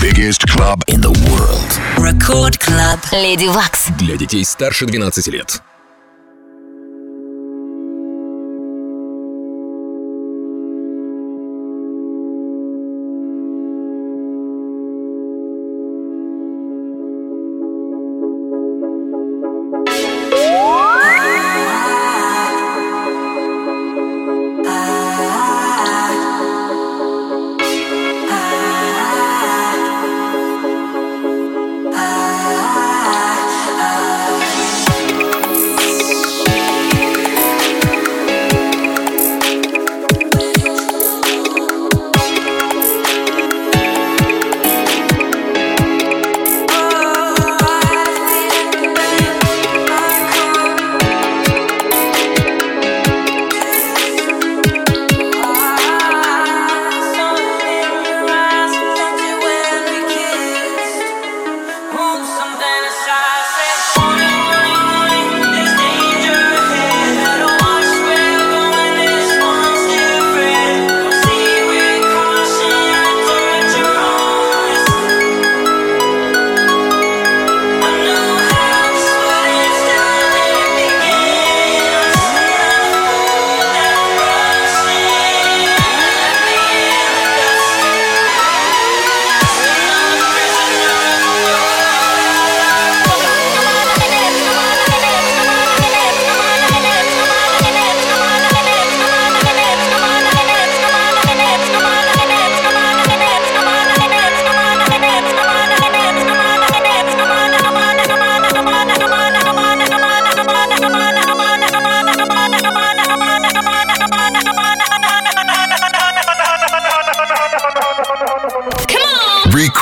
biggest club in the world. Record Club. Lady Wax. Для детей старше 12 лет.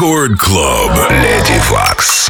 Record Club. Lady Fox.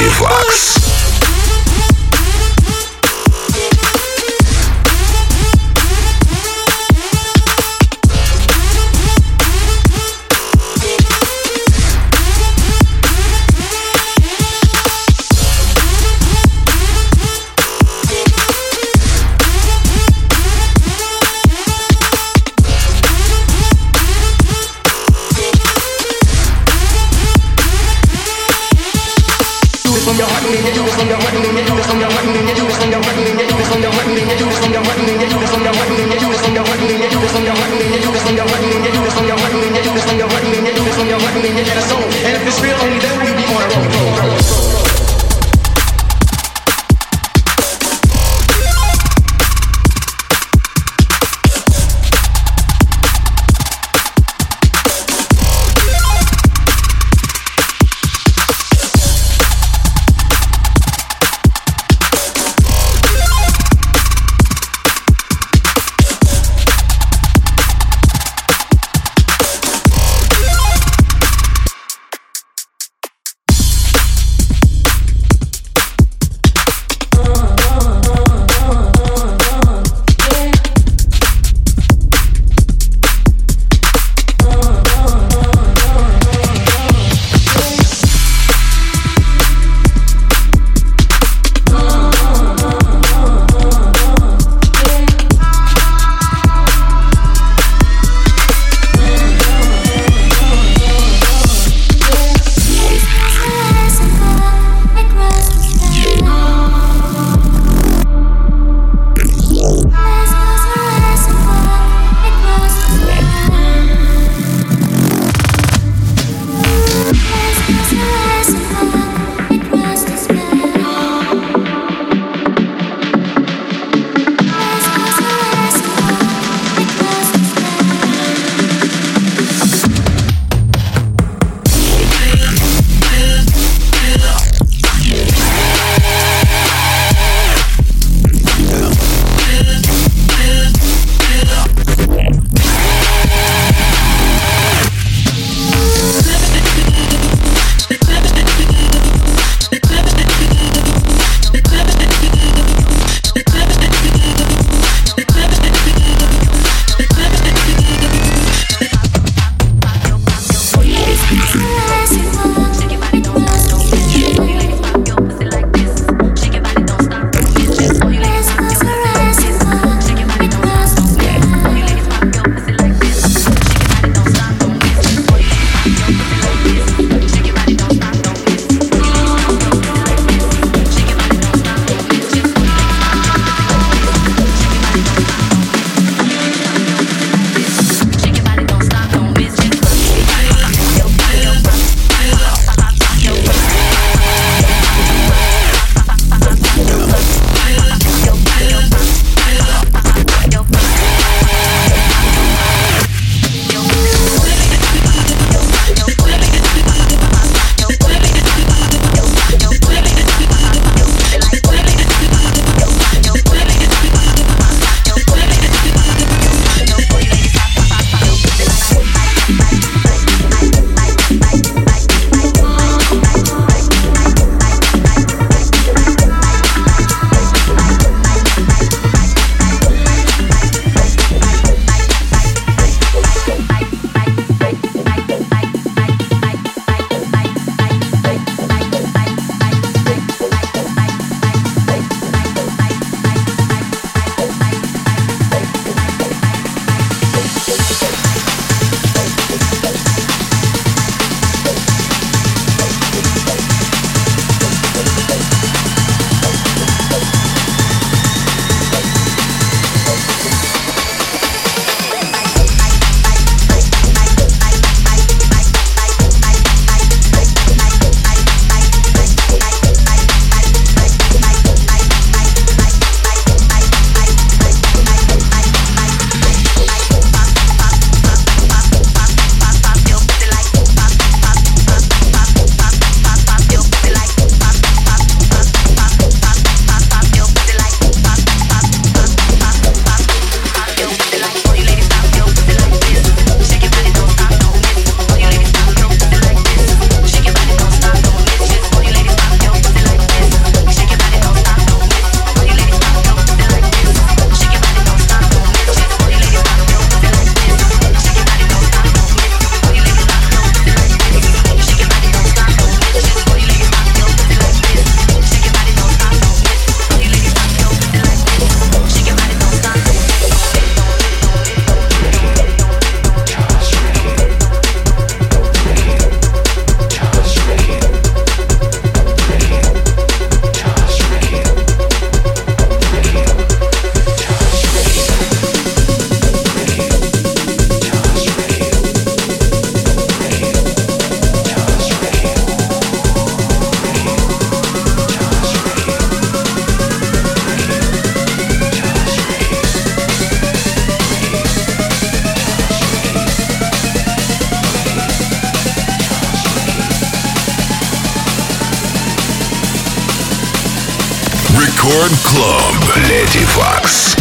Ativa. Рекорд Клуб. Леди Вакс.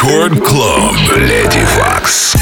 Рекорд Клуб. Леди Вакс.